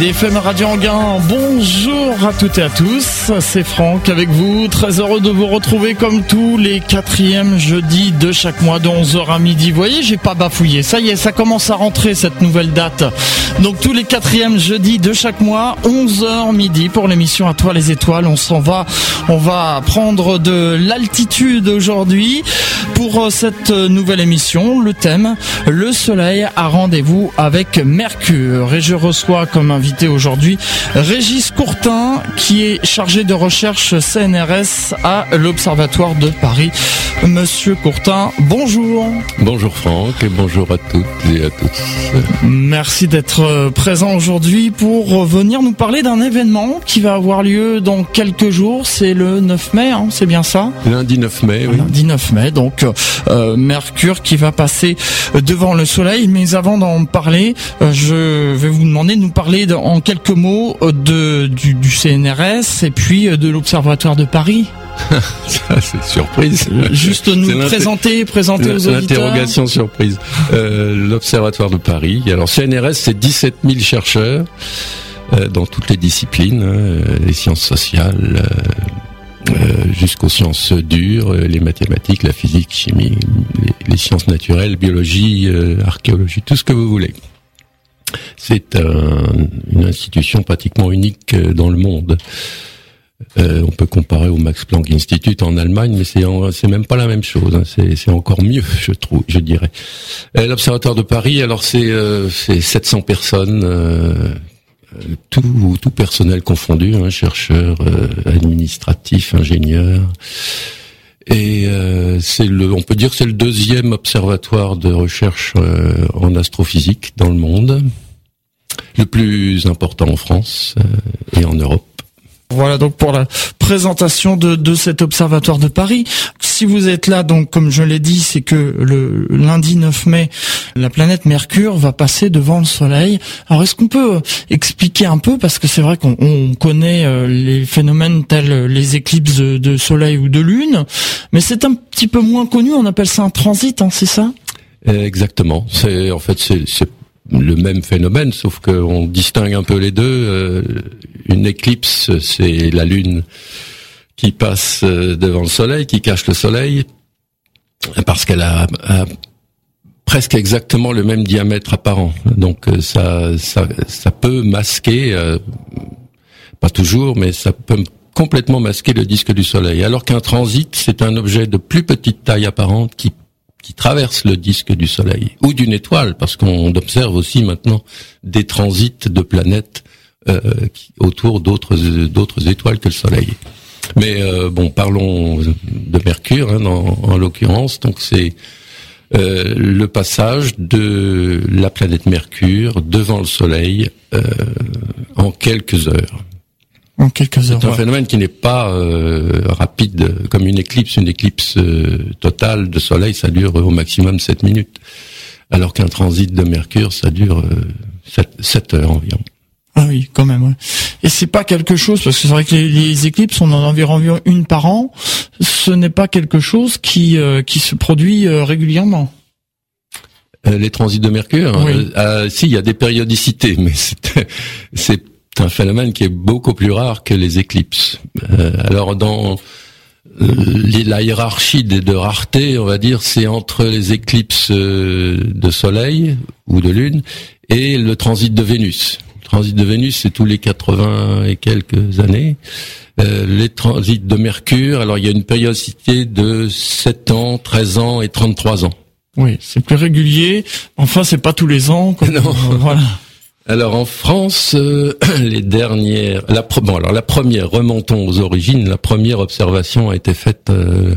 d'IDFM Radio Anguin. Bonjour à toutes et à tous, c'est Franck avec vous. Très heureux de vous retrouver comme tous les quatrièmes jeudis de chaque mois de 11h à midi. Vous voyez, j'ai pas bafouillé. Ça y est, ça commence à rentrer cette nouvelle date. Donc tous les quatrièmes jeudis de chaque mois, 11h midi pour l'émission À toi les étoiles. On s'en va, on va prendre de l'altitude aujourd'hui pour euh, cette nouvelle émission. Le thème, le soleil a rendez-vous avec Mercure. Et je reçois comme invité aujourd'hui Régis Courtin, qui est chargé de recherche CNRS à l'Observatoire de Paris. Monsieur Courtin, bonjour. Bonjour Franck et bonjour à toutes et à tous. Merci d'être présent aujourd'hui pour venir nous parler d'un événement qui va avoir lieu dans quelques jours. C'est le 9 mai, hein, c'est bien ça? Lundi 9 mai, oui. Lundi 9 mai, donc euh, Mercure qui va passer devant le Soleil. Mais avant d'en parler, euh, je vais vous demander de nous parler de, en quelques mots euh, de, du, du CNRS et puis euh, de l'Observatoire de Paris. Ça, c'est surprise. Juste nous présenter, présenter aux auditeurs. L'interrogation surprise. Euh, L'Observatoire de Paris. Alors CNRS, c'est 17 000 chercheurs euh, dans toutes les disciplines, hein, les sciences sociales, jusqu'aux sciences dures, les mathématiques, la physique, chimie, les, les sciences naturelles, biologie, archéologie, tout ce que vous voulez. C'est un- une institution pratiquement unique euh, dans le monde. Euh, on peut comparer au Max Planck Institute en Allemagne, mais c'est c'est même pas la même chose. hein. C'est encore mieux, je trouve, je dirais. Euh, L'Observatoire de Paris, alors c'est euh, c'est 700 personnes, euh, tout tout personnel confondu, hein, chercheurs, euh, administratifs, ingénieurs. Et euh, c'est le, on peut dire que c'est le deuxième observatoire de recherche euh, en astrophysique dans le monde, le plus important en France euh, et en Europe. Voilà donc pour la présentation de, de cet observatoire de Paris. Si vous êtes là, donc comme je l'ai dit, c'est que le lundi 9 mai, la planète Mercure va passer devant le Soleil. Alors est-ce qu'on peut euh, expliquer un peu, parce que c'est vrai qu'on on connaît euh, les phénomènes tels euh, les éclipses de, Soleil ou de Lune, mais c'est un petit peu moins connu, on appelle ça un transit, hein, c'est ça? Exactement. C'est en fait c'est le même phénomène, sauf qu'on distingue un peu les deux. Euh, une éclipse, c'est la lune qui passe euh, devant le soleil, qui cache le soleil, parce qu'elle a, presque exactement le même diamètre apparent. Donc euh, ça, peut masquer, pas toujours, mais ça peut complètement masquer le disque du soleil. Alors qu'un transit, c'est un objet de plus petite taille apparente qui qui traverse le disque du Soleil ou d'une étoile, parce qu'on observe aussi maintenant des transits de planètes euh, autour d'autres d'autres étoiles que le Soleil. Mais euh, bon, parlons de Mercure hein, en, en l'occurrence. Donc c'est euh, le passage de la planète Mercure devant le Soleil en quelques heures. En quelques heures. C'est un phénomène qui n'est pas euh, rapide euh, comme une éclipse. Une éclipse euh, totale de soleil, ça dure au maximum 7 minutes. Alors qu'un transit de Mercure, ça dure euh, 7, heures environ. Ah oui, quand même. Ouais. Et c'est pas quelque chose parce que c'est vrai que les, les éclipses, on en a environ une par an. Ce n'est pas quelque chose qui euh, qui se produit euh, régulièrement. Euh, les transits de Mercure, Oui. euh, euh, si, il y a des périodicités, mais c'est c'est un phénomène qui est beaucoup plus rare que les éclipses. Euh, alors dans euh, la hiérarchie de, de rareté, on va dire, c'est entre les éclipses euh, de Soleil ou de Lune et le transit de Vénus. Le transit de Vénus, c'est tous les 80 et quelques années. Euh, les transits de Mercure, alors il y a une périodicité de 7 ans, 13 ans et 33 ans. Oui, c'est plus régulier. Enfin, c'est pas tous les ans. Comme, Non. voilà. Alors en France, euh, les dernières, la bon alors la première, remontons aux origines. La première observation a été faite euh,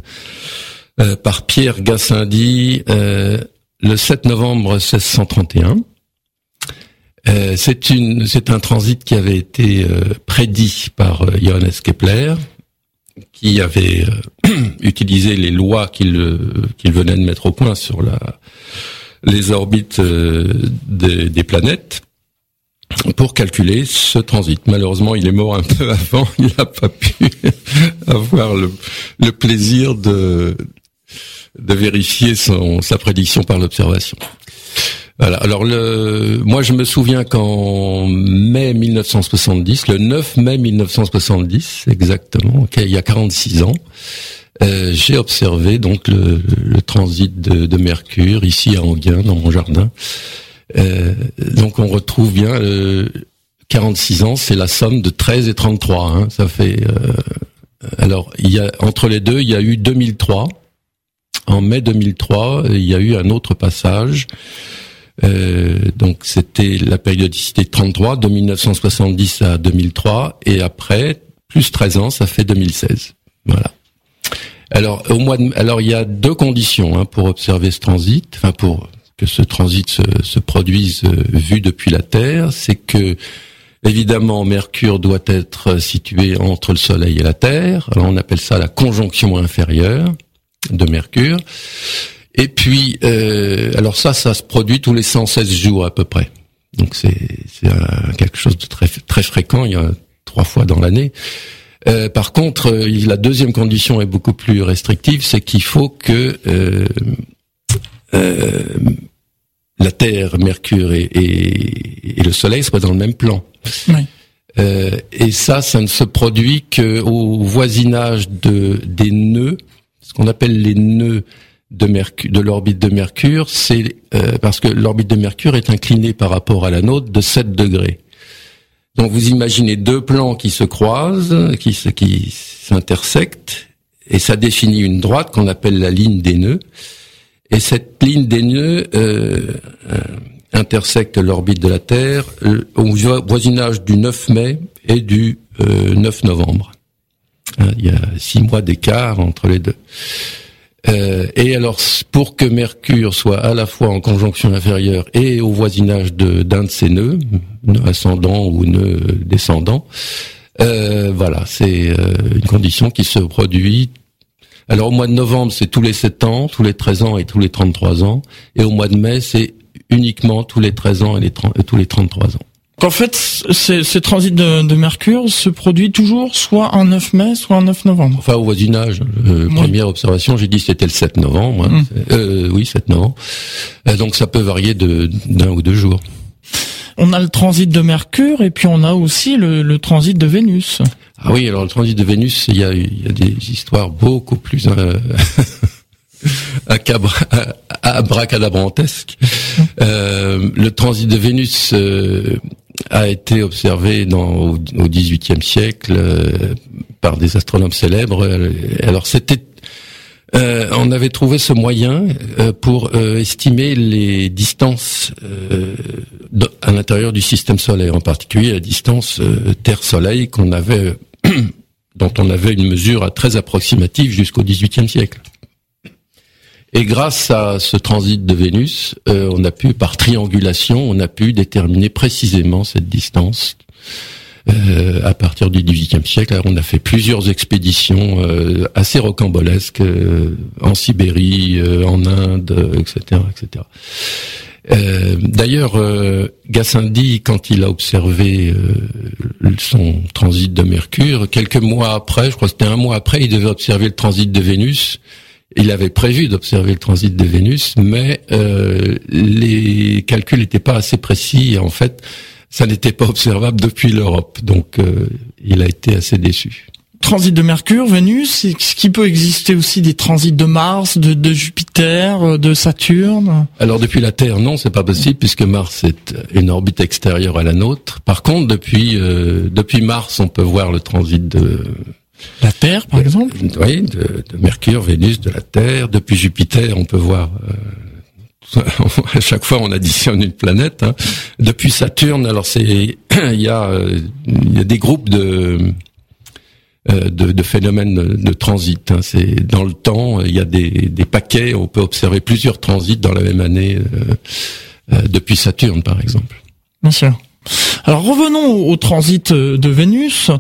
euh, par Pierre Gassendi euh, le 7 novembre 1631. Euh, c'est une, c'est un transit qui avait été prédit par Johannes Kepler, qui avait utilisé les lois qu'il qu'il venait de mettre au point sur la les orbites des, des planètes pour calculer ce transit. Malheureusement, il est mort un peu avant, il n'a pas pu avoir le, le plaisir de, de vérifier son, sa prédiction par l'observation. Voilà. Alors le, moi je me souviens qu'en mai 1970, le 9 mai 1970 exactement, il y a 46 ans, euh, j'ai observé donc le, transit de, Mercure ici à Anguin dans mon jardin. Euh, donc on retrouve bien 46 ans, c'est la somme de 13 et 33. Hein, ça fait. Euh, alors il y a entre les deux, il y a eu 2003. En mai 2003, il y a eu un autre passage euh, donc c'était la périodicité de 33, de 1970 à 2003, et après, plus 13 ans, ça fait 2016. Voilà. Alors au mois de, alors il y a deux conditions hein, pour observer ce transit, enfin pour ce transit se, se produise euh, vu depuis la Terre, c'est que évidemment Mercure doit être situé entre le Soleil et la Terre. Alors on appelle ça la conjonction inférieure de Mercure. Et puis, euh, alors ça, ça se produit tous les 116 jours à peu près. Donc c'est quelque chose de très très fréquent. Il y a trois fois dans l'année. Euh, par contre, la deuxième condition est beaucoup plus restrictive, c'est qu'il faut que la Terre, Mercure et, et, et, le Soleil soient dans le même plan. Oui. Euh, et ça, ça ne se produit qu'au voisinage de des nœuds, ce qu'on appelle les nœuds de, Mercure, de l'orbite de Mercure, c'est euh, parce que l'orbite de Mercure est inclinée par rapport à la nôtre de 7 degrés. Donc vous imaginez deux plans qui se croisent, qui, qui s'intersectent, et ça définit une droite qu'on appelle la ligne des nœuds. Et cette ligne des nœuds euh, euh intersecte l'orbite de la Terre au voisinage du 9 mai et du 9 novembre. Hein, il y a six mois d'écart entre les deux. Euh, et alors, pour que Mercure soit à la fois en conjonction inférieure et au voisinage d'un de, ses nœuds, nœud ascendant ou nœud descendant, euh, voilà, c'est euh, une condition qui se produit. Alors au mois de novembre, c'est tous les 7 ans, tous les 13 ans et tous les 33 ans, et au mois de mai, c'est uniquement tous les 13 ans et, les et tous les 33 ans. En fait, ces, transits de, Mercure se produit toujours soit un 9 mai, soit un 9 novembre. Enfin, au voisinage. Euh, première observation, j'ai dit c'était le 7 novembre. Hein. Hum. Euh, oui, 7 novembre. Euh, donc ça peut varier de d'un ou deux jours. On a le transit de Mercure et puis on a aussi le, transit de Vénus. Ah oui, alors le transit de Vénus, il y a, il des histoires beaucoup plus euh, abracadabrantesques. Euh, le transit de Vénus euh, a été observé dans, au, XVIIIe siècle euh, par des astronomes célèbres. Alors c'était on avait trouvé ce moyen pour estimer les distances à l'intérieur du système solaire, en particulier la distance Terre-Soleil qu'on avait, dont on avait une mesure très approximative jusqu'au XVIIIe siècle. Et grâce à ce transit de Vénus, euh, on a pu, par triangulation, on a pu déterminer précisément cette distance. Euh, à partir du XVIIIe siècle, on a fait plusieurs expéditions euh, assez rocambolesques en Sibérie, en Inde, etc., etc. D'ailleurs, Gassendi, quand il a observé son transit de Mercure, quelques mois après, je crois que c'était un mois après, il devait observer le transit de Vénus. Il avait prévu d'observer le transit de Vénus, mais euh, les calculs n'étaient pas assez précis et en fait, ça n'était pas observable depuis l'Europe. Donc, euh, il a été assez déçu. Transit de Mercure, Vénus, est-ce qu'il peut exister aussi des transits de Mars, de, Jupiter, euh, de Saturne Alors depuis la Terre, non, c'est pas possible puisque Mars est une orbite extérieure à la nôtre. Par contre, depuis depuis Mars, on peut voir le transit de la Terre, par exemple Oui, de, Mercure, Vénus, de la Terre. Depuis Jupiter, on peut voir... Euh, à chaque fois, on additionne une planète. Hein. Depuis Saturne, alors c'est il y a euh, il y a des groupes de euh, de, de, phénomènes de transit. Hein. C'est dans le temps, il y a des, des paquets. On peut observer plusieurs transits dans la même année depuis Saturne, par exemple. Bien sûr. Alors revenons au, transit euh, de Vénus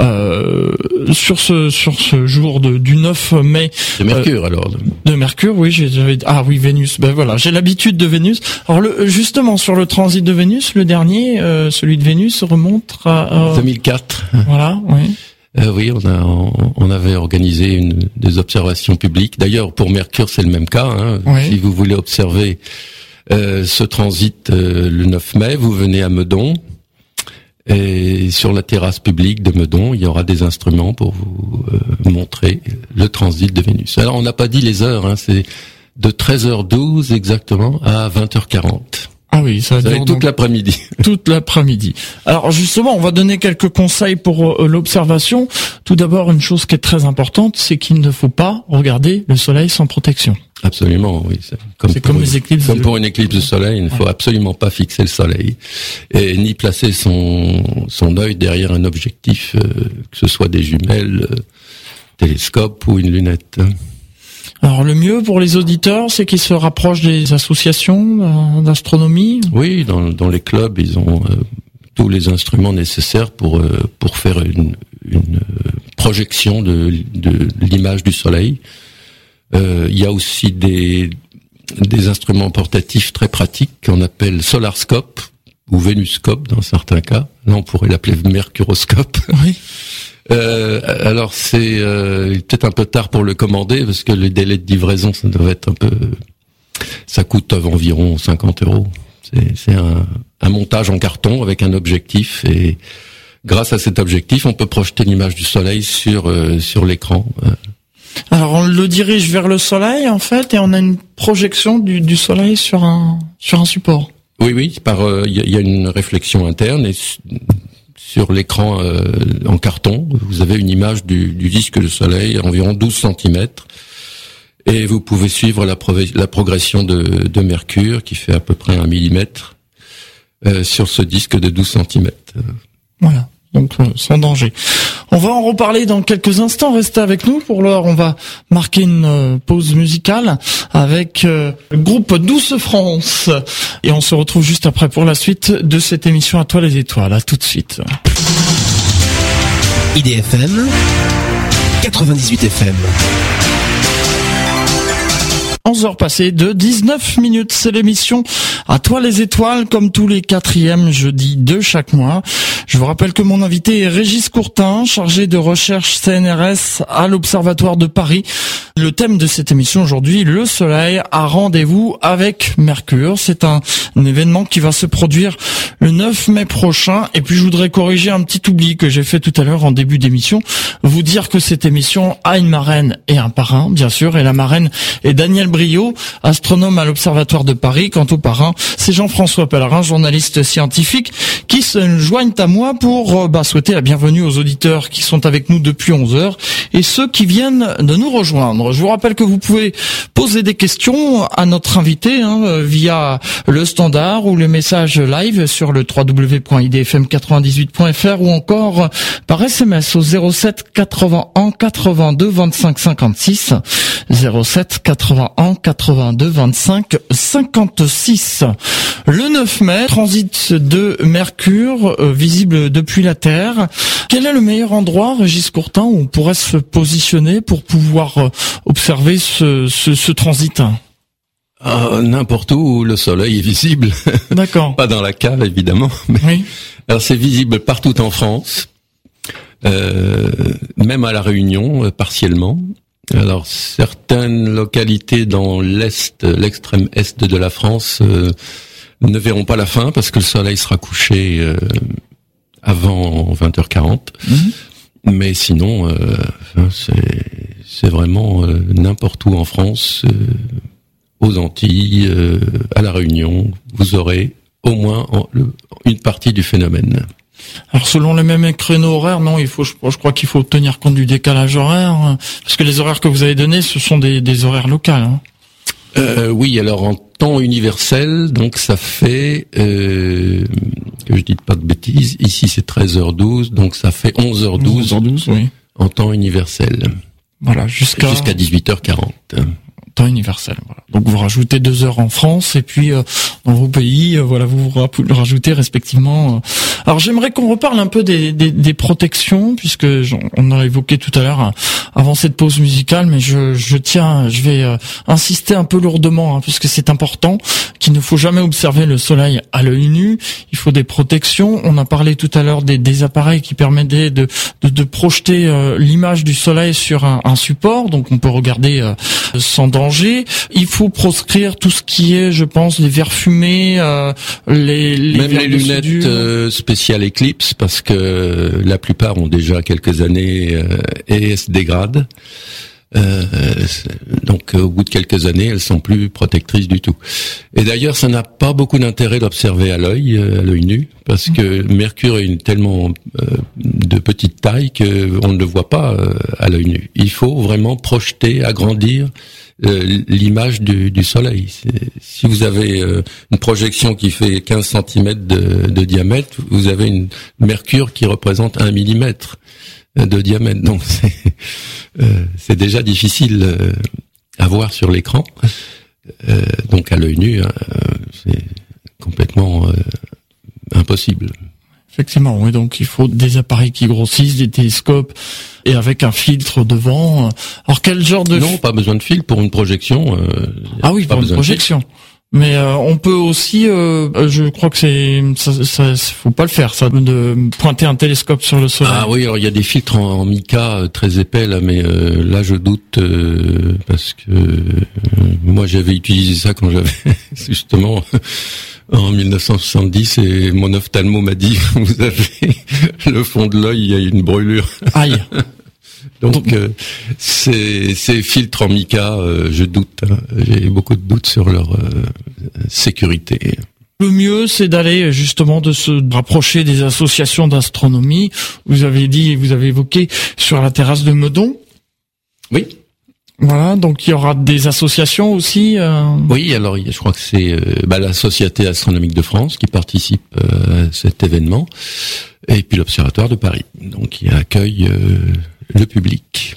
euh, sur ce sur ce jour de, du 9 mai. De Mercure alors. De Mercure, oui. J'avais ah oui Vénus. Ben voilà, j'ai l'habitude de Vénus. Alors le, justement sur le transit de Vénus, le dernier, euh, celui de Vénus remonte à 2004. Voilà, oui. Euh, oui, on, a, on, avait organisé une, des observations publiques. D'ailleurs, pour Mercure, c'est le même cas. Hein. Si vous voulez observer ce transit le 9 mai, vous venez à Meudon. Et sur la terrasse publique de Meudon, il y aura des instruments pour vous montrer le transit de Vénus. Alors on n'a pas dit les heures, hein, c'est de 13h12 exactement à 20h40. Ah oui, ça va toute l'après-midi. Toute l'après-midi. Alors justement, on va donner quelques conseils pour euh, l'observation. Tout d'abord, une chose qui est très importante, c'est qu'il ne faut pas regarder le soleil sans protection. Absolument, oui. C'est comme, comme les éclipses. Comme pour une éclipse de soleil, il ne faut absolument pas fixer le soleil et ni placer son son œil derrière un objectif, euh, que ce soit des jumelles, euh, télescope ou une lunette. Alors le mieux pour les auditeurs, c'est qu'ils se rapprochent des associations euh, d'astronomie. Oui, dans, dans, les clubs, ils ont euh, tous les instruments nécessaires pour euh, pour faire une, une projection de, de l'image du Soleil. il y a aussi des des instruments portatifs très pratiques qu'on appelle solarscope ou vénuscope dans certains cas. Là, on pourrait l'appeler mercuroscope. Oui. Euh, alors c'est euh, peut-être un peu tard pour le commander parce que les délais de livraison ça doit être un peu, ça coûte environ 50 euros. C'est un, un montage en carton avec un objectif et grâce à cet objectif on peut projeter l'image du soleil sur euh, sur l'écran. Alors on le dirige vers le soleil en fait et on a une projection du, du soleil sur un sur un support. Oui oui, par il y, y, a une réflexion interne et sur l'écran euh, en carton, vous avez une image du, disque de soleil, environ 12 cm. Et vous pouvez suivre la, la progression de, Mercure, qui fait à peu près un millimètre, euh, sur ce disque de 12 cm. Voilà donc euh, sans danger. On va en reparler dans quelques instants. Restez avec nous. Pour l'heure, on va marquer une euh, pause musicale avec euh, le groupe Douce France. Et on se retrouve juste après pour la suite de cette émission à toi les étoiles. À tout de suite. IDFM 98 FM 11 heures passées de 19 minutes. C'est l'émission À toi les étoiles, comme tous les quatrièmes jeudis de chaque mois. Je vous rappelle que mon invité est Régis Courtin, chargé de recherche CNRS à l'Observatoire de Paris. Le thème de cette émission aujourd'hui, le soleil a rendez-vous avec Mercure. C'est un, événement qui va se produire le 9 mai prochain. Et puis je voudrais corriger un petit oubli que j'ai fait tout à l'heure en début d'émission. Vous dire que cette émission a une marraine et un parrain, bien sûr. Et la marraine est Daniel Brio, astronome à l'Observatoire de Paris. Quant au parrain, c'est Jean-François Pellerin, journaliste scientifique, qui se joignent à moi pour euh, bah, souhaiter la bienvenue aux auditeurs qui sont avec nous depuis 11 heures et ceux qui viennent de nous rejoindre. Je vous rappelle que vous pouvez poser des questions à notre invité hein, via le standard ou le message live sur le www.idfm98.fr ou encore par SMS au 07 81 82 25 56 07 81 82 25 56. Le 9 mai, transit de Mercure euh, visible depuis la Terre. Quel est le meilleur endroit, Régis Courtin, où on pourrait se positionner pour pouvoir euh, observer ce, ce, transit? Ah, N'importe où le soleil est visible. D'accord. Pas dans la cave, évidemment. oui. Alors c'est visible partout en France, euh, même à la Réunion, partiellement. Alors certaines localités dans l'est, l'extrême est de la France euh, ne verront pas la fin parce que le soleil sera couché euh, avant 20h40. Mhm. Mais sinon, euh, c'est vraiment n'importe où en France, aux Antilles, à la Réunion, vous aurez au moins une partie du phénomène. Alors selon les mêmes créneaux horaires, non, il faut, je, crois qu'il faut tenir compte du décalage horaire, hein, parce que les horaires que vous avez donnés, ce sont des, horaires locaux. Hein. Euh, oui, alors en temps universel, donc ça fait, euh, que je dis pas de bêtises, ici c'est 13h12, donc ça fait 11h12, 11h12 oui. en temps universel. Voilà, jusqu'à jusqu'à 18h40 temps universel. Donc vous rajoutez deux heures en France et puis euh, dans vos pays, euh, voilà, vous rajoutez respectivement. Euh. Alors j'aimerais qu'on reparle un peu des, des, des protections puisque on a évoqué tout à l'heure avant cette pause musicale, mais je, je tiens, je vais insister un peu lourdement hein, puisque c'est important qu'il ne faut jamais observer le soleil à l'œil nu. Il faut des protections. On a parlé tout à l'heure des, des appareils qui permettaient de, de, de projeter l'image du soleil sur un, un, support, donc on peut regarder sans danger. Il faut proscrire tout ce qui est, je pense, les verres fumés, euh, les, les Même les lunettes euh, spéciales Eclipse, parce que la plupart ont déjà quelques années euh, et se dégradent. Euh, donc euh, au bout de quelques années, elles sont plus protectrices du tout. Et d'ailleurs, ça n'a pas beaucoup d'intérêt d'observer à l'œil, euh, à l'œil nu, parce que mercure est une tellement de petite taille que on ne le voit pas à l'œil nu. Il faut vraiment projeter, agrandir l'image du, soleil. Si vous avez une projection qui fait 15 cm de, de diamètre, vous avez une mercure qui représente un millimètre de diamètre. Donc c'est euh, déjà difficile euh, à voir sur l'écran. Euh, donc à l'œil nu, hein, euh, c'est complètement euh, impossible. Effectivement, oui. Donc il faut des appareils qui grossissent, des télescopes et avec un filtre devant. Alors quel genre de Non, pas besoin de fil pour une projection. euh, Ah oui, pas pour une projection. Mais euh, on peut aussi, euh, je crois que c'est, ça, ça, faut pas le faire, ça, de pointer un télescope sur le soleil. Ah oui, alors il y a des filtres en, en mica euh, très épais là, mais euh, là je doute euh, parce que euh, moi j'avais utilisé ça quand j'avais justement en 1970 et mon ophtalmo m'a dit vous avez le fond de l'œil il y a une brûlure. Aïe. Donc euh, ces, ces filtres en mica, euh, je doute. hein. J'ai beaucoup de doutes sur leur euh, sécurité. Le mieux, c'est d'aller justement de se rapprocher des associations d'astronomie. Vous avez dit, vous avez évoqué sur la terrasse de Meudon. Oui. Voilà, donc il y aura des associations aussi. euh, Oui, alors je crois que c'est euh, bah, la Société astronomique de France qui participe euh, à cet événement, et puis l'Observatoire de Paris, donc qui accueille euh, le public.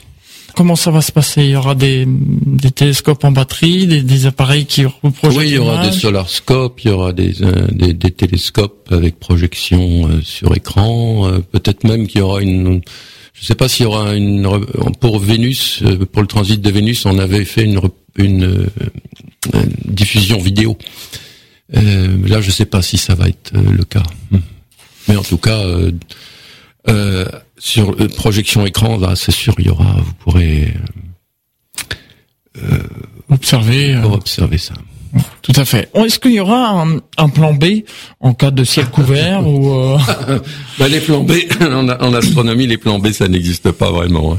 Comment ça va se passer? Il y aura des, des télescopes en batterie, des, des appareils qui reprojettent oui, il y aura des solarscopes, il y aura des, euh, des, des télescopes avec projection euh, sur écran, euh, peut-être même qu'il y aura une... Je ne sais pas s'il y aura une... Pour Vénus, pour le transit de Vénus, on avait fait une, une, une diffusion vidéo. Là, je ne sais pas si ça va être le cas. Hmm. Mais en tout cas, euh, sur euh, projection écran, là, c'est sûr, il y aura, vous pourrez Observer. euh, euh, observer ça. Tout à fait. Est-ce qu'il y aura un, un plan B en cas de ciel couvert ou euh, Bah, les plans B, en, en astronomie, les plans B, ça n'existe pas vraiment.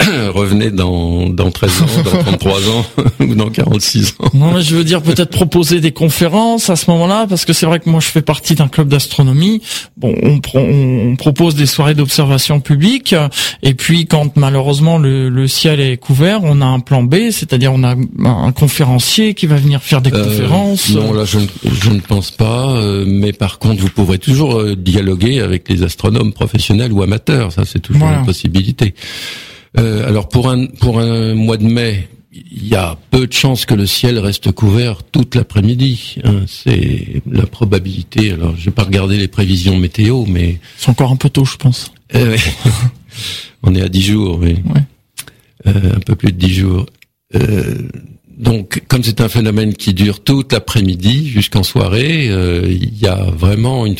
Revenez dans, dans 13 ans, dans 33 ans ou dans 46 ans. non mais je veux dire peut-être proposer des conférences à ce moment-là parce que c'est vrai que moi je fais partie d'un club d'astronomie. Bon, on, on, on propose des soirées d'observation publique et puis quand malheureusement le, le ciel est couvert, on a un plan B, c'est-à-dire on a un conférencier qui va venir faire des Euh, conférences. non, là, je ne, je ne pense pas. euh, mais par contre, vous pourrez toujours euh, dialoguer avec les astronomes professionnels ou amateurs. Ça, c'est toujours Voilà. une possibilité. Euh, alors, pour un pour un mois de mai, il y a peu de chances que le ciel reste couvert toute l'après-midi. hein. c'est la probabilité. Alors, je vais pas regarder les prévisions météo, mais C'est encore un peu tôt, je pense. euh, on est à 10 jours, oui. Ouais. Euh, un peu plus de 10 jours. Euh, donc, comme c'est un phénomène qui dure toute l'après-midi jusqu'en soirée, euh, il y a vraiment une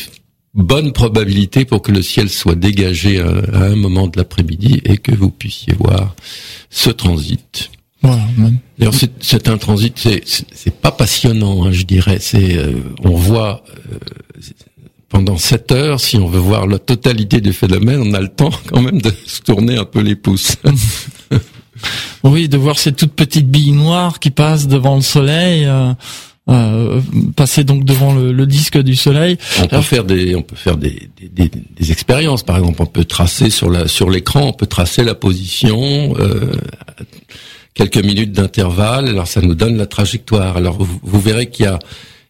bonne probabilité pour que le ciel soit dégagé à, à un moment de l'après-midi et que vous puissiez voir ce transit. Voilà. D'ailleurs, c'est- un transit, c'est pas passionnant, hein, je dirais. C'est, euh, on voit euh, pendant 7 heures, si on veut voir la totalité du phénomène, on a le temps quand même de se tourner un peu les pouces. Oui, de voir ces toutes petites billes noires qui passent devant le soleil, euh, euh, passer donc devant le, le disque du soleil. On peut faire des, on peut faire des, des, des- expériences. Par exemple, on peut tracer sur la, sur l'écran, on peut tracer la position, euh, quelques minutes d'intervalle. Alors, ça nous donne la trajectoire. Alors, vous, vous verrez qu'il y a,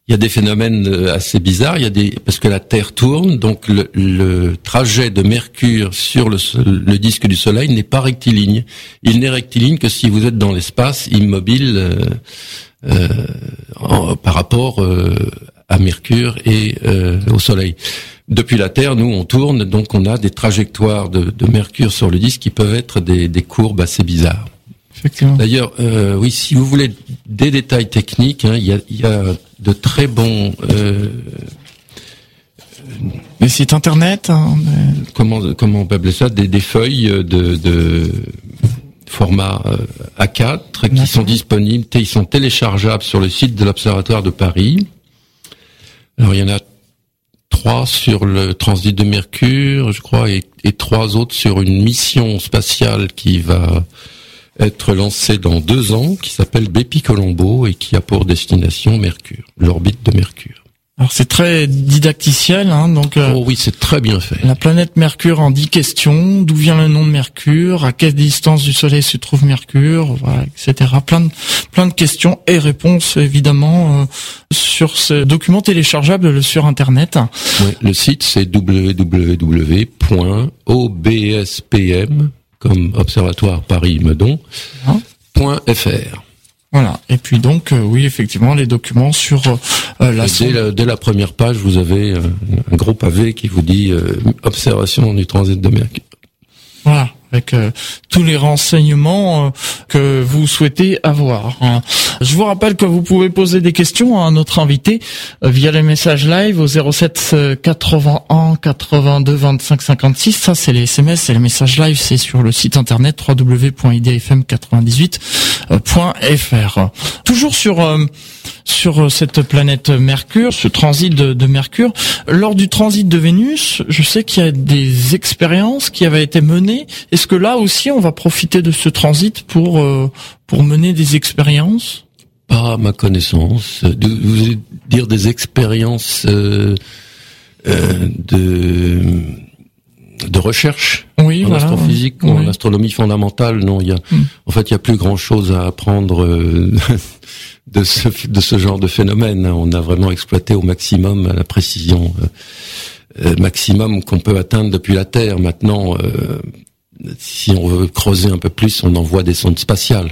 il y a des phénomènes euh, assez bizarres. Il y a des, parce que la Terre tourne, donc le, le trajet de Mercure sur le, le disque du Soleil n'est pas rectiligne. Il n'est rectiligne que si vous êtes dans l'espace immobile. euh, euh, en- par rapport euh, à Mercure et euh, au Soleil. Depuis la Terre, nous, on tourne, donc on a des trajectoires de, de Mercure sur le disque qui peuvent être des, des courbes assez bizarres. D'ailleurs, euh, oui, si vous voulez des détails techniques, hein, il y, a, il y a de très bons, euh, Les sites internet. hein, des- comment comment on peut appeler ça, des, des feuilles de, de format euh, A4 qui sont disponibles, ils sont téléchargeables sur le site de l'Observatoire de Paris. Alors il y en a trois sur le transit de Mercure, je crois, et, et trois autres sur une mission spatiale qui va être lancée dans deux ans, qui s'appelle Bepi Colombo et qui a pour destination Mercure, l'orbite de Mercure. Alors c'est très didacticiel, hein, donc euh, Oh oui, c'est très bien fait. la planète Mercure en 10 questions, d'où vient le nom de Mercure, à quelle distance du Soleil se trouve Mercure, voilà, etc. Plein de, plein de questions et réponses évidemment euh, sur ce document téléchargeable sur Internet. Le site c'est www.obspm comme Observatoire Paris Meudon Hein. Voilà. Et puis donc, euh, oui, effectivement, les documents sur euh, la. Dès la, dès la première page, vous avez euh, un gros pavé qui vous dit euh, observation du transit de Mercure. Voilà, avec euh, tous les renseignements euh, que vous souhaitez avoir. hein. Je vous rappelle que vous pouvez poser des questions à notre invité euh, via les messages live au 07 euh, 81 82 25 56. Ça, c'est les SMS et les messages live, c'est sur le site internet www.idfm98.fr. Toujours sur euh, sur cette planète Mercure, ce transit de, Mercure. Lors du transit de Vénus, je sais qu'il y a des expériences qui avaient été menées. Est-ce que là aussi, on va profiter de ce transit pour euh, pour mener des expériences? Pas à ma connaissance. De, vous dire des expériences euh, euh, de de recherche Oui, en voilà. astrophysique Oui. en astronomie fondamentale, non, il y a, Hmm. en fait, il y a plus grand chose à apprendre euh, de ce, de ce genre de phénomène. On a vraiment exploité au maximum la précision euh, euh, maximum qu'on peut atteindre depuis la Terre. Maintenant, euh, si on veut creuser un peu plus, on envoie des sondes spatiales.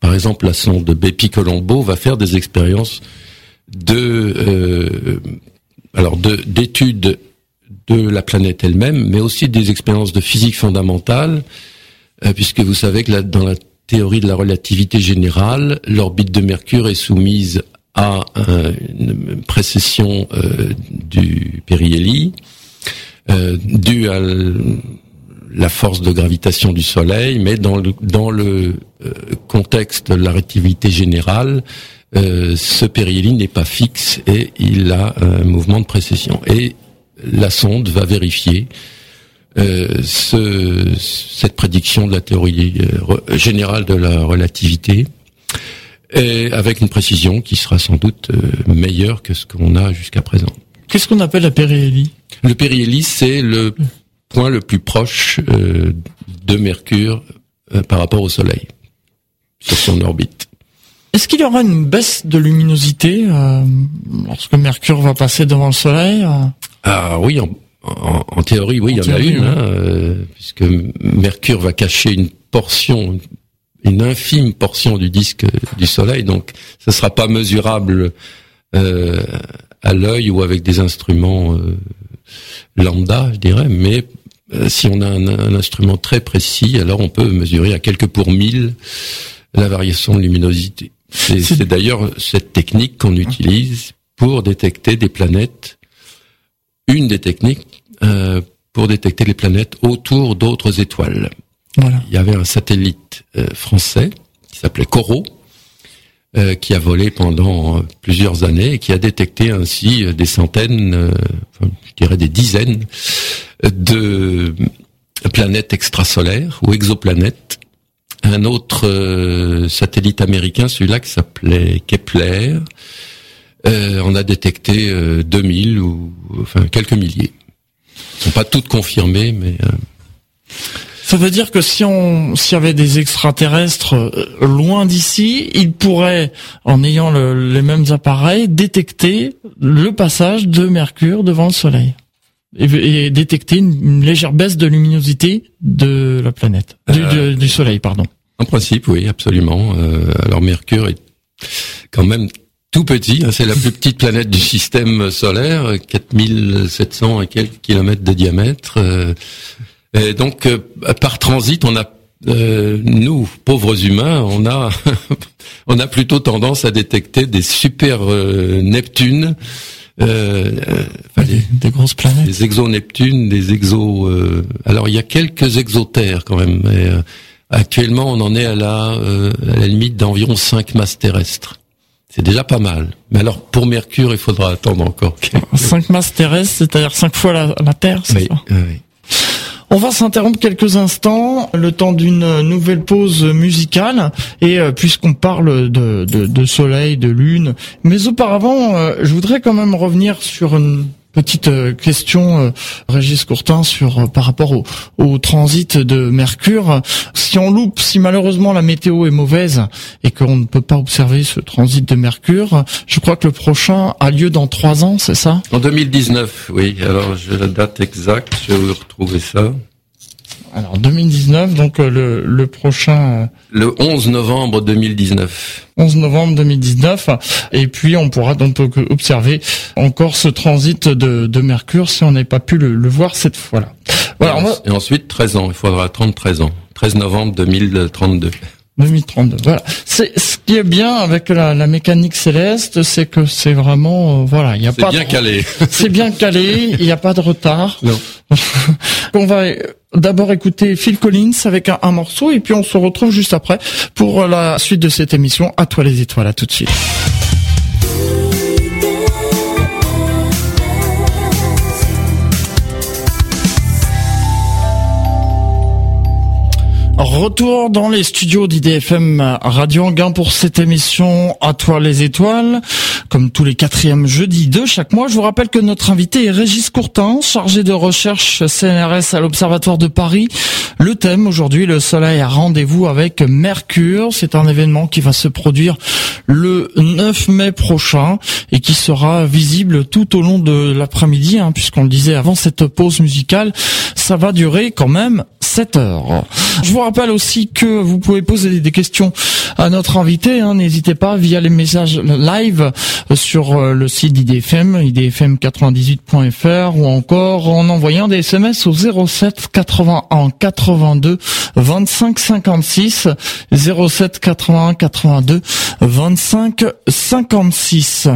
Par exemple, la sonde de Bepi Colombo va faire des expériences de, euh, alors de d'études de la planète elle-même, mais aussi des expériences de physique fondamentale, euh, puisque vous savez que dans la théorie de la relativité générale, l'orbite de Mercure est soumise à un- une précession euh, du périhélie, euh, due à la force de gravitation du Soleil, mais dans le, contexte de la relativité générale, ce périhélie n'est pas fixe et il a un mouvement de précession. Et la sonde va vérifier euh, ce, cette prédiction de la théorie euh, générale de la relativité, et avec une précision qui sera sans doute euh, meilleure que ce qu'on a jusqu'à présent. Qu'est-ce qu'on appelle la périhélie? Le périhélie, c'est le point le plus proche euh, de Mercure euh, par rapport au Soleil, sur son orbite. Est-ce qu'il y aura une baisse de luminosité euh, lorsque Mercure va passer devant le Soleil Ah oui, en, en- en théorie, oui, En il y en a une, hein, euh, puisque Mercure va cacher une portion, une infime portion du disque du Soleil, donc ce sera pas mesurable euh, à l'œil ou avec des instruments euh, lambda, je dirais, mais si on a un, un instrument très précis, alors on peut mesurer à quelques pour mille la variation de luminosité. C'est d'ailleurs cette technique qu'on utilise pour détecter des planètes une des techniques euh, pour détecter les planètes autour d'autres étoiles. Voilà. Il y avait un satellite euh, français qui s'appelait Corot, euh, qui a volé pendant euh, plusieurs années et qui a détecté ainsi des centaines, enfin, je dirais des dizaines de planètes extrasolaires ou exoplanètes. Un autre satellite américain, celui-là qui s'appelait Kepler, euh, on a détecté euh, 2000 ou enfin quelques milliers. Elles sont pas toutes confirmées, mais euh, Ça veut dire que si on s'il y avait des extraterrestres euh, loin d'ici, ils pourraient, en ayant le- les mêmes appareils, détecter le passage de Mercure devant le Soleil et, et détecter une, une légère baisse de luminosité de la planète, du, Euh, du- du Soleil, pardon. en principe, oui, absolument. Euh, alors Mercure est quand même tout petit. hein, c'est la plus petite planète du système solaire, 4700 et quelques kilomètres de diamètre. euh, et donc, euh, par transit, on a euh, nous, pauvres humains, on a on a plutôt tendance à détecter des super euh, Neptunes, euh, euh, enfin, Des, des grosses planètes. des exo-Neptunes, des exos. euh, alors il y a quelques exotères quand même, mais euh, Actuellement, on en est à la, euh, à la limite d'environ 5 masses terrestres. C'est déjà pas mal. Mais alors, pour Mercure, il faudra attendre encore. 5 masses terrestres, c'est-à-dire 5 fois la, la Terre, c'est Oui, ça oui. On va s'interrompre quelques instants, le temps d'une nouvelle pause musicale, et euh, puisqu'on parle de, de, de soleil, de lune, mais auparavant, euh, je voudrais quand même revenir sur une petite euh, question, euh, Régis Courtin, sur euh, par rapport au, au transit de Mercure. Si on loupe, si malheureusement la météo est mauvaise et qu'on ne peut pas observer ce transit de Mercure, je crois que le prochain a lieu dans trois ans, c'est ça? En 2019, oui. Alors, j'ai la date exacte. Je vais vous retrouver ça. Alors 2019, donc euh, le, le prochain. euh, Le 11 novembre 2019. 11 novembre 2019 et puis on pourra donc observer encore ce transit de, de Mercure si on n'avait pas pu le, le voir cette fois-là. Voilà, on va, Et ensuite, 13 ans. Il faudra attendre 13 ans. 13 novembre 2032. 2032. Voilà. C'est ce qui est bien avec la, la mécanique céleste, c'est que c'est vraiment euh, voilà, il y a C'est pas bien de- calé. c'est bien calé, il n'y a pas de retard. Non. on va euh, d'abord écouter Phil Collins avec un, un morceau et puis on se retrouve juste après pour la suite de cette émission. À toi les étoiles, à tout de suite. Retour dans les studios d'IDFM Radio Anguin pour cette émission À toi les étoiles, comme tous les quatrièmes jeudis de chaque mois. Je vous rappelle que notre invité est Régis Courtin, chargé de recherche CNRS à l'Observatoire de Paris. Le thème aujourd'hui, le soleil a rendez-vous avec Mercure. C'est un événement qui va se produire le 9 mai prochain et qui sera visible tout au long de l'après-midi, hein, puisqu'on le disait avant cette pause musicale, ça va durer quand même 7 heures. Je vous rappelle aussi que vous pouvez poser des questions à notre invité, hein, n'hésitez pas via les messages live sur euh, le site d'IDFM, idfm98.fr ou encore en envoyant des SMS au 07 81 82 25 56 07 81 82 25 56.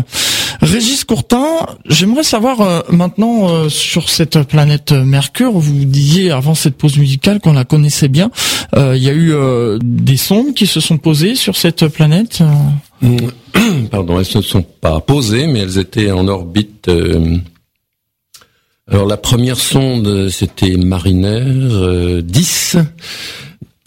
Régis Courtin, j'aimerais savoir euh, maintenant euh, sur cette planète Mercure, vous disiez avant cette pause musicale qu'on la connaissait bien, euh, il y a eu euh, des sondes qui se sont posées sur cette planète. euh. Pardon, elles ne sont pas posées, mais elles étaient en orbite. euh, Alors la première sonde, c'était Mariner euh, 10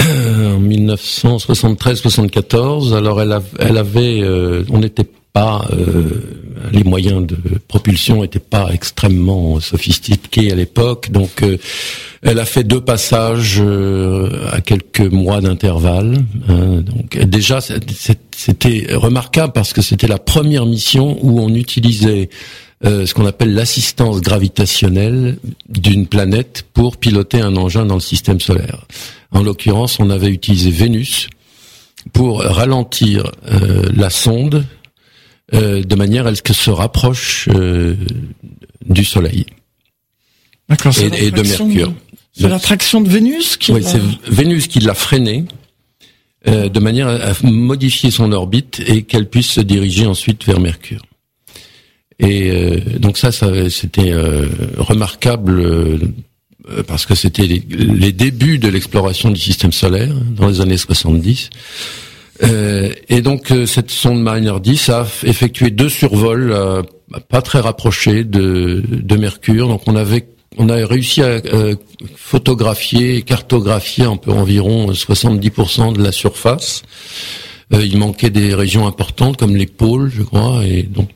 en 1973-74. Alors elle, av- elle avait, euh, on n'était pas, euh, les moyens de propulsion n'étaient pas extrêmement sophistiqués à l'époque, donc euh, elle a fait deux passages euh, à quelques mois d'intervalle. hein. donc déjà, c'était remarquable parce que c'était la première mission où on utilisait euh, ce qu'on appelle l'assistance gravitationnelle d'une planète pour piloter un engin dans le système solaire. En l'occurrence, on avait utilisé Vénus pour ralentir euh, la sonde euh, de manière à ce qu'elle se rapproche euh, du Soleil D'accord. et, et de Mercure. C'est l'attraction de Vénus qui. Oui, c'est Vénus qui l'a freinée euh, de manière à modifier son orbite et qu'elle puisse se diriger ensuite vers Mercure. Et euh, donc ça, ça c'était euh, remarquable euh, parce que c'était les, les débuts de l'exploration du système solaire dans les années 70. Euh, et donc euh, cette sonde Mariner 10 a effectué deux survols euh, pas très rapprochés de, Mercure. Donc on avait on a réussi à euh, photographier cartographier un peu environ 70% de la surface. Il manquait des régions importantes comme les pôles, je crois, et donc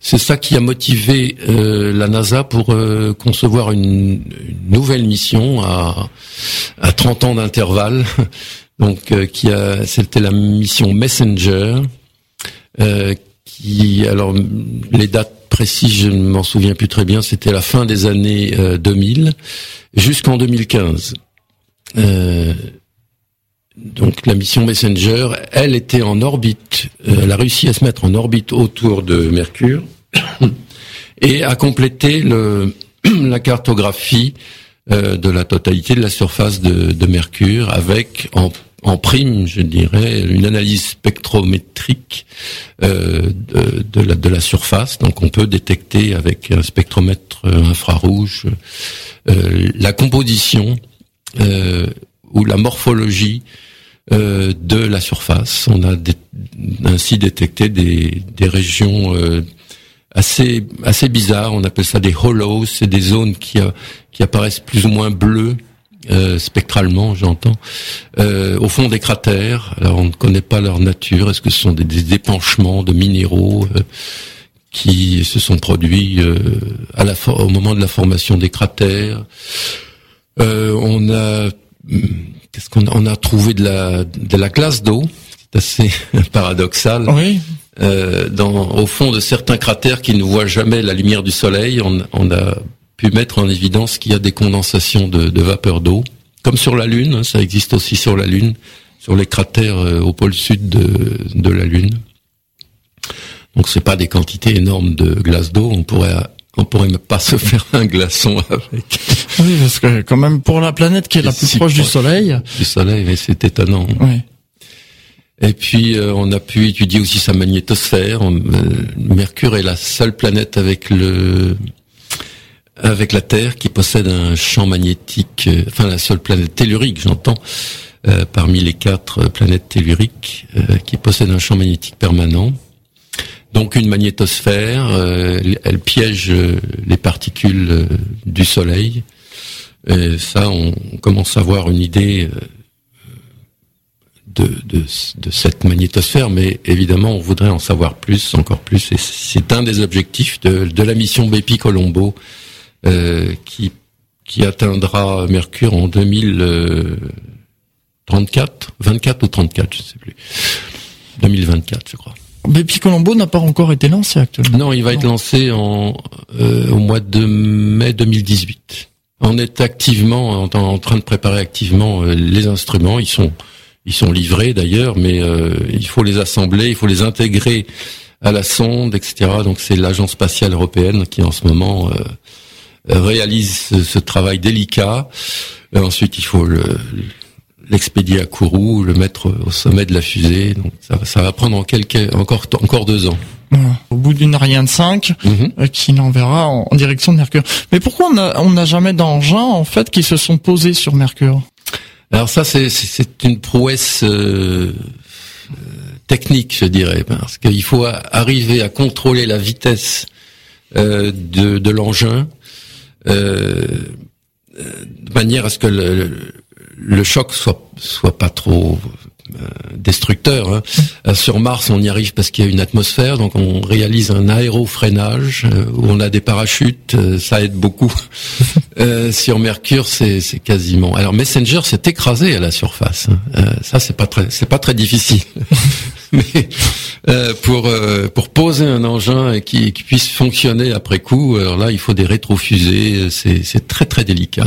c'est ça qui a motivé la NASA pour concevoir une, nouvelle mission à 30 ans d'intervalle. Donc, euh, qui a, c'était la mission Messenger, euh, qui, alors, les dates précises, je ne m'en souviens plus très bien, c'était la fin des années euh, 2000 jusqu'en 2015. Euh, donc la mission Messenger, elle était en orbite, euh, elle a réussi à se mettre en orbite autour de Mercure et à compléter le, la cartographie euh, de la totalité de la surface de, Mercure avec en, prime, je dirais, une analyse spectrométrique euh, de, la, de la surface. Donc on peut détecter avec un spectromètre infrarouge euh, la composition euh, ou la morphologie euh, de la surface. On a ainsi détecté des, des régions euh, assez assez bizarres. On appelle ça des hollows. C'est des zones qui, qui apparaissent plus ou moins bleues euh, spectralement, j'entends, euh, au fond des cratères. Alors on ne connaît pas leur nature. Est-ce que ce sont des, épanchements de minéraux euh, qui se sont produits au moment de la formation des cratères? On a hmm, qu'est-ce qu'on a, on a trouvé de la de la glace d'eau. C'est assez paradoxal. Oui. Dans, au fond de certains cratères qui ne voient jamais la lumière du soleil, on, on a pu mettre en évidence qu'il y a des condensations de, de vapeur d'eau, comme sur la Lune, hein, ça existe aussi sur la Lune, sur les cratères euh, au pôle sud de, de la Lune. Donc c'est pas des quantités énormes de glace d'eau, on pourrait on pourrait même pas se faire un glaçon avec. Oui, parce que quand même pour la planète qui est la plus proche, du Soleil. Du Soleil, mais c'est étonnant. Oui. Et puis euh, on a pu étudier aussi sa magnétosphère. Euh, Mercure est la seule planète avec le avec la Terre qui possède un champ magnétique, euh, enfin la seule planète tellurique, j'entends, euh, parmi les quatre planètes telluriques, euh, qui possède un champ magnétique permanent. Donc une magnétosphère, elle piège les particules du Soleil. Et ça, on commence à avoir une idée de, de, de, cette magnétosphère, mais évidemment, on voudrait en savoir plus, encore plus. Et c'est un des objectifs de, de la mission Bepi Colombo euh, qui qui atteindra Mercure en 2034, 24 ou 34, je sais plus. 2024, je crois. Mais Colombo n'a pas encore été lancé actuellement. Non, il va être lancé en euh, au mois de mai 2018. On est activement en, en train de préparer activement euh, les instruments. Ils sont ils sont livrés d'ailleurs, mais euh, il faut les assembler, il faut les intégrer à la sonde, etc. Donc c'est l'agence spatiale européenne qui en ce moment réalise ce, travail délicat. Et ensuite, il faut l'expédier à Kourou, le mettre au sommet de la fusée. Donc ça, ça va prendre en quelques, encore, encore deux ans. Au bout d'une Ariane 5, mhm. euh, qui l'enverra en, direction de Mercure. Mais pourquoi on n'a jamais d'engins en fait qui se sont posés sur Mercure? Alors ça, c'est une prouesse euh, technique, je dirais, parce qu'il faut arriver à contrôler la vitesse euh, de, de l'engin euh, de manière à ce que le, le choc soit soit pas trop euh, destructeur. Hein. Euh, sur Mars, on y arrive parce qu'il y a une atmosphère, donc on réalise un aérofreinage où on a des parachutes, ça aide beaucoup. sur Mercure, c'est quasiment. Alors Messenger s'est écrasé à la surface. Hein. ça, c'est pas très, c'est pas très difficile. Mais euh, pour euh, pour poser un engin qui, qui puisse fonctionner après coup, alors là, il faut des rétrofusées. C'est c'est très très délicat.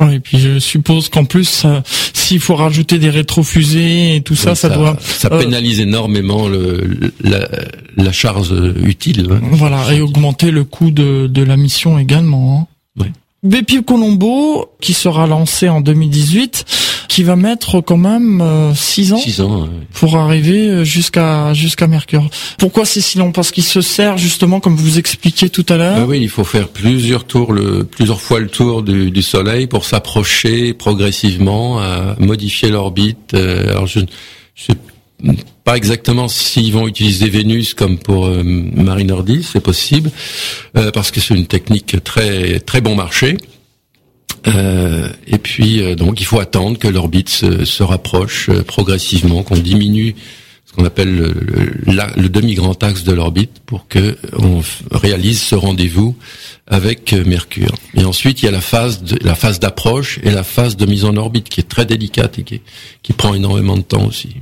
Oui, et puis je suppose qu'en plus, s'il faut rajouter des rétrofusées et tout ça, ça, doit... Ça euh, pénalise énormément le, la, la charge utile. Hein. Voilà, et augmenter le coût de, de la mission également. Hein. Oui. Bepi Colombo, qui sera lancé en 2018, qui va mettre quand même 6 euh, ans, Six ans pour arriver euh, jusqu'à jusqu'à Mercure. Pourquoi c'est si long? Parce qu'il se sert justement, comme vous expliquiez tout à l'heure. Ah oui, il faut faire plusieurs tours, le, plusieurs fois le tour du, du Soleil pour s'approcher progressivement, à modifier l'orbite. Euh, alors je, je sais pas exactement s'ils vont utiliser Vénus comme pour euh, Mariner 10, c'est possible, euh, parce que c'est une technique très très bon marché. Euh, et puis euh, donc il faut attendre que l'orbite se, se, rapproche progressivement, qu'on diminue ce qu'on appelle le, le, demi-grand axe de l'orbite pour que on réalise ce rendez-vous avec Mercure. Et ensuite il y a la phase de, la phase d'approche et la phase de mise en orbite qui est très délicate et qui, qui prend énormément de temps aussi.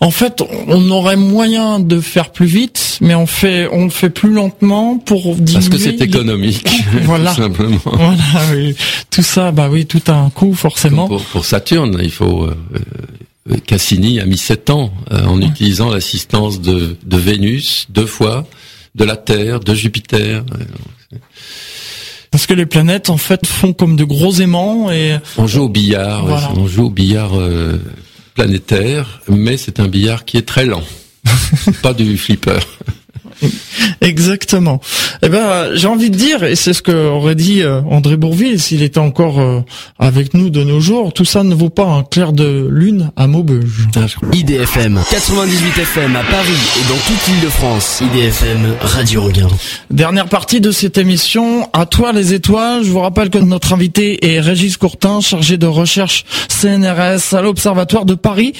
En fait, on aurait moyen de faire plus vite, mais on fait on fait plus lentement pour diminuer. Parce que c'est économique, voilà. tout simplement. Voilà, oui. Tout ça, bah oui, tout a un coût forcément. Pour, pour, Saturne, il faut. Euh, euh, Cassini a mis sept ans euh, en utilisant l'assistance de, de Vénus deux fois, de la Terre, de Jupiter. Parce que les planètes, en fait, font comme de gros aimants et... On joue au billard, on joue au billard planétaire, mais c'est un billard qui est très lent. pas du flipper. Exactement. Eh ben, j'ai envie de dire, et c'est ce que aurait dit euh, André Bourville s'il était encore euh, avec nous de nos jours, tout ça ne vaut pas un clair de lune à Maubeuge. IDFM 98 FM à Paris et dans toute l'île de France. IDFM Radio Regain. Dernière partie de cette émission, à toi les étoiles. Je vous rappelle que notre invité est Régis Courtin, chargé de recherche CNRS à l'Observatoire de Paris,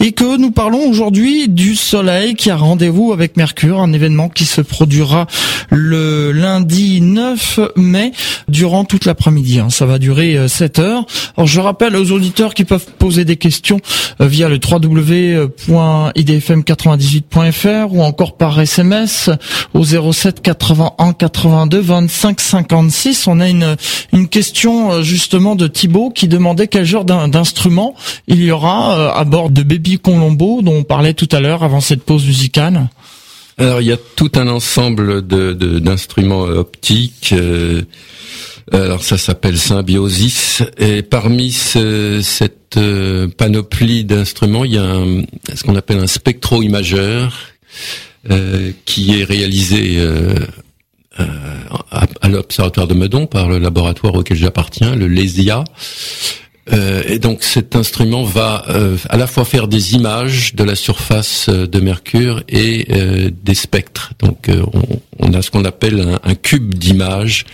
et que nous parlons aujourd'hui du Soleil qui a rendez-vous avec Mercure, un événement qui se produira le lundi 9 mai durant toute l'après-midi. Hein. Ça va durer 7 euh, heures. Alors je rappelle aux auditeurs qui peuvent poser des questions euh, via le www.idfm98.fr ou encore par SMS au 07 81 82 25 56. On a une une question euh, justement de Thibaut qui demandait quel genre d'instrument il y aura à bord de Baby Colombo dont on parlait tout à l'heure avant cette pause musicale. Alors il y a tout un ensemble de d'instruments optiques. Euh, alors ça s'appelle symbiosis et parmi cette euh, panoplie d'instruments, il y a ce qu'on appelle un spectro-imageur euh, qui est réalisé à, à l'observatoire de Meudon par le laboratoire auquel j'appartiens, le LESIA. Euh, et donc cet instrument va euh, à la fois faire des images de la surface euh, de Mercure et des spectres. Donc on, a ce qu'on appelle un, cube d'images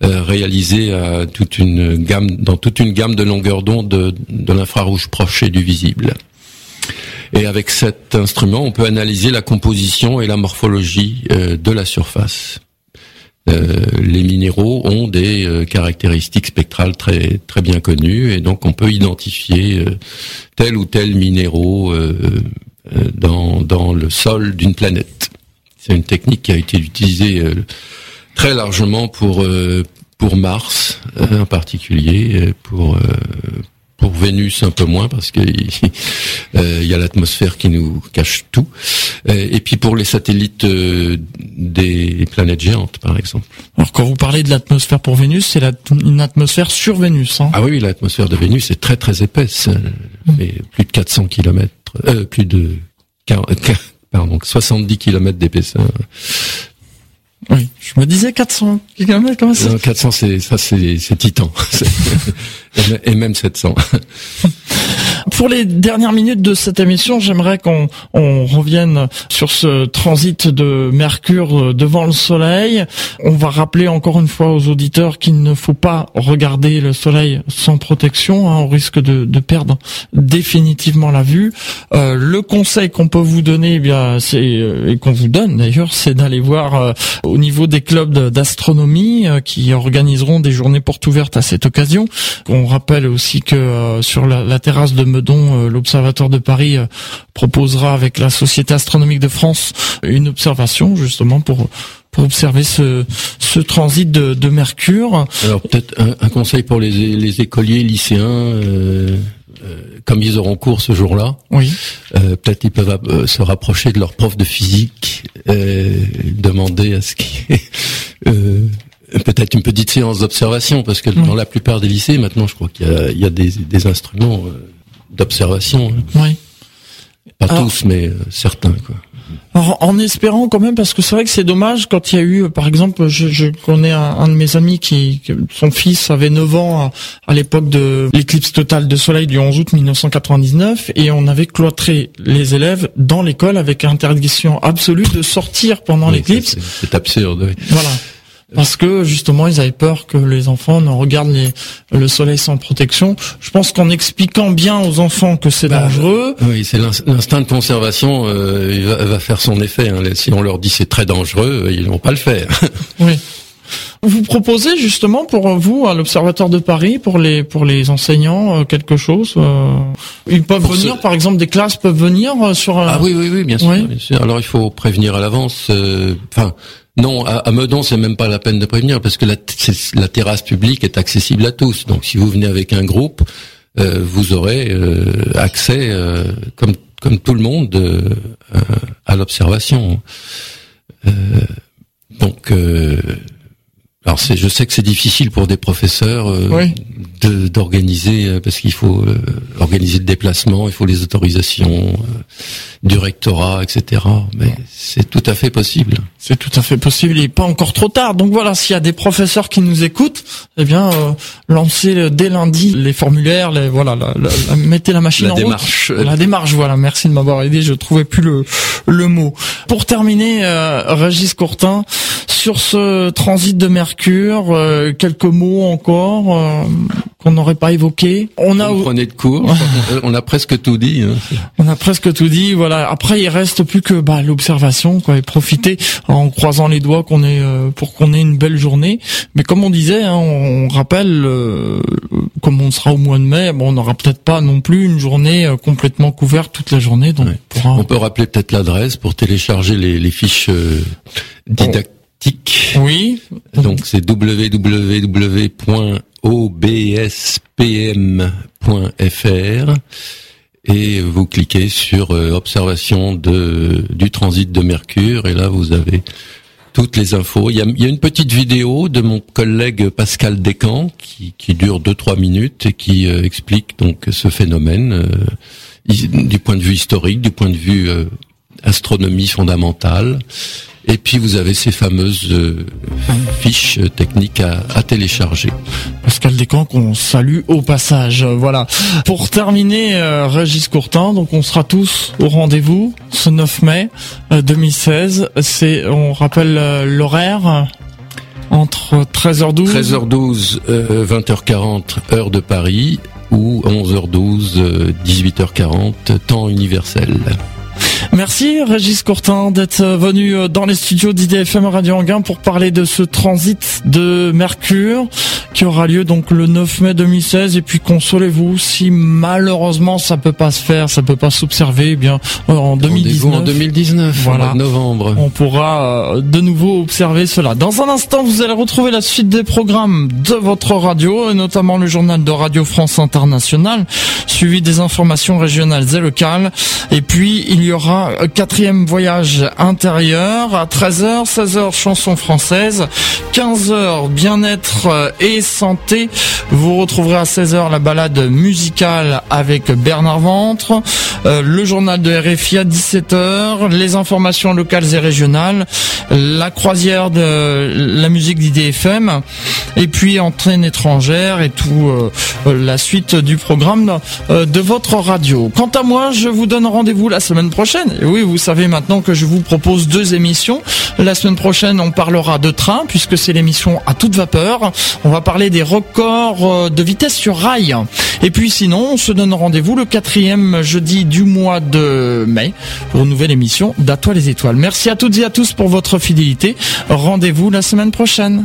réalisé à toute une gamme, dans toute une gamme de longueurs d'onde de, de l'infrarouge proche et du visible. Et avec cet instrument, on peut analyser la composition et la morphologie de la surface. Euh, les minéraux ont des euh, caractéristiques spectrales très très bien connues et donc on peut identifier euh, tel ou tel minéraux dans dans le sol d'une planète. C'est une technique qui a été utilisée très largement pour pour Mars en particulier pour pour Vénus un peu moins parce que euh, il y a l'atmosphère qui nous cache tout. Euh, et puis pour les satellites euh, des planètes géantes, par exemple. Alors quand vous parlez de l'atmosphère pour Vénus, c'est une atmosphère sur Vénus. Hein ah oui, l'atmosphère de Vénus est très très épaisse, mmh. plus de 400 km, plus de 40, pardon, 70 km d'épaisseur. Oui, je me disais 400 km, comment ça 400, c'est ça, c'est Titan, et même 700. Pour les dernières minutes de cette émission, j'aimerais qu'on on revienne sur ce transit de Mercure euh, devant le Soleil. On va rappeler encore une fois aux auditeurs qu'il ne faut pas regarder le Soleil sans protection. Hein, on risque de, de, perdre définitivement la vue. Euh, le conseil qu'on peut vous donner, eh bien, c'est euh, et qu'on vous donne d'ailleurs, c'est d'aller voir euh, au niveau des clubs d'astronomie qui organiseront des journées portes ouvertes à cette occasion. On rappelle aussi que sur la, la terrasse de dont euh, l'Observatoire de Paris euh, proposera avec la Société astronomique de France une observation justement pour pour observer ce, ce transit de, de Mercure. Alors peut-être un, conseil pour les, les écoliers, lycéens, euh, comme ils auront cours ce jour-là. Oui. peut-être ils peuvent se rapprocher de leur prof de physique, demander à ce qui peut-être une petite séance d'observation parce que dans la plupart des lycées maintenant, je crois qu'il y a, il y a des, des instruments d'observation. Hein. Oui. Pas tous, mais euh, certains. Quoi. Alors, en espérant quand même, parce que c'est vrai que c'est dommage quand il y a eu, par exemple, je, je connais un, de mes amis qui, son fils avait 9 ans à, l'époque de l'éclipse totale de soleil du 11 août 1999, et on avait cloîtré les élèves dans l'école avec interdiction absolue de sortir pendant l'éclipse. C'est absurde. Oui. Voilà parce que justement ils avaient peur que les enfants ne regardent les, le soleil sans protection. Je pense qu'en expliquant bien aux enfants que c'est bah, dangereux. Oui, c'est l'instinct de conservation euh, il va, faire son effet. Hein. Si on leur dit c'est très dangereux, ils vont pas le faire. oui. Vous proposez justement pour vous à l'Observatoire de Paris pour les pour les enseignants euh, quelque chose euh, Ils peuvent venir, par exemple, des classes peuvent venir sur. Ah oui oui oui bien sûr, bien sûr. Alors il faut prévenir à l'avance. Enfin non, à, Meudon, c'est même pas la peine de prévenir parce que la, la, terrasse publique est accessible à tous. Donc, si vous venez avec un groupe, euh, vous aurez euh, accès, euh, comme comme tout le monde, à l'observation. donc, alors c'est, je sais que c'est difficile pour des professeurs d'organiser parce qu'il faut organiser le déplacement, il faut les autorisations, du rectorat, etc. Mais c'est tout à fait possible. C'est tout à fait possible. Il n'est pas encore trop tard. Donc voilà, s'il y a des professeurs qui nous écoutent, eh bien, euh, lancez dès lundi les formulaires, les, voilà, mettez la machine la en démarche. La démarche, voilà. Merci de m'avoir aidé. Je trouvais plus le le mot. Pour terminer, euh, Régis Courtin, sur ce transit de Mercure, euh, quelques mots encore euh, qu'on n'aurait pas évoqués. On a de cours. on a presque tout dit. Hein. On a presque tout dit. Voilà. Après, il reste plus que bah, l'observation, quoi, et profiter en croisant les doigts qu'on ait euh, pour qu'on ait une belle journée. Mais comme on disait, hein, on, rappelle, comme on sera au mois de mai, bon, on n'aura peut-être pas non plus une journée complètement couverte toute la journée. Donc, on, peut rappeler peut-être l'adresse pour télécharger les, les fiches didactiques oui. Donc c'est www.obspm.fr et vous cliquez sur euh, observation de, du transit de Mercure et là vous avez toutes les infos. Il y a, une petite vidéo de mon collègue Pascal Descamps qui, qui dure 2-3 minutes et qui euh, explique donc ce phénomène euh, du point de vue historique, du point de vue astronomie fondamentale. Et puis vous avez ces fameuses euh, fiches techniques à, télécharger. Pascal Descamps qu'on salue au passage. Voilà. Pour terminer, euh, Régis Courtin, donc on sera tous au rendez-vous ce 9 mai 2016. Euh, C'est, on rappelle l'horaire entre 13h12 13h12 20h40 heure de Paris ou 11h12 18h40 temps universel. Merci Régis Courtin d'être venu euh, dans les studios d'IDFM Radio Anguin pour parler de ce transit de Mercure qui aura lieu donc le 9 mai 2016 et puis consolez-vous si malheureusement ça peut pas se faire, ça peut pas s'observer eh bien euh, en 2019 en 2019 voilà, novembre. On pourra euh, de nouveau observer cela. Dans un instant, vous allez retrouver la suite des programmes de votre radio et notamment le journal de Radio France Internationale suivi des informations régionales et locales et puis il y aura un quatrième voyage intérieur à 13h, 16h chansons françaises, 15h bien-être et santé. Vous retrouverez à 16h la balade musicale avec Bernard Ventre, euh, le journal de RFI à 17h, les informations locales et régionales, la croisière de la musique d'IDFM et puis entraîne étrangère et tout euh, la suite du programme euh, de votre radio. Quant à moi, je vous donne rendez-vous la semaine prochaine. Oui, vous savez maintenant que je vous propose deux émissions. La semaine prochaine, on parlera de train puisque c'est l'émission à toute vapeur. On va parler des records euh, de vitesse sur rail. Et puis sinon, on se donne rendez-vous le quatrième jeudi du mois de mai pour une nouvelle émission d'Atoile les étoiles. Merci à toutes et à tous pour votre fidélité. Rendez-vous la semaine prochaine.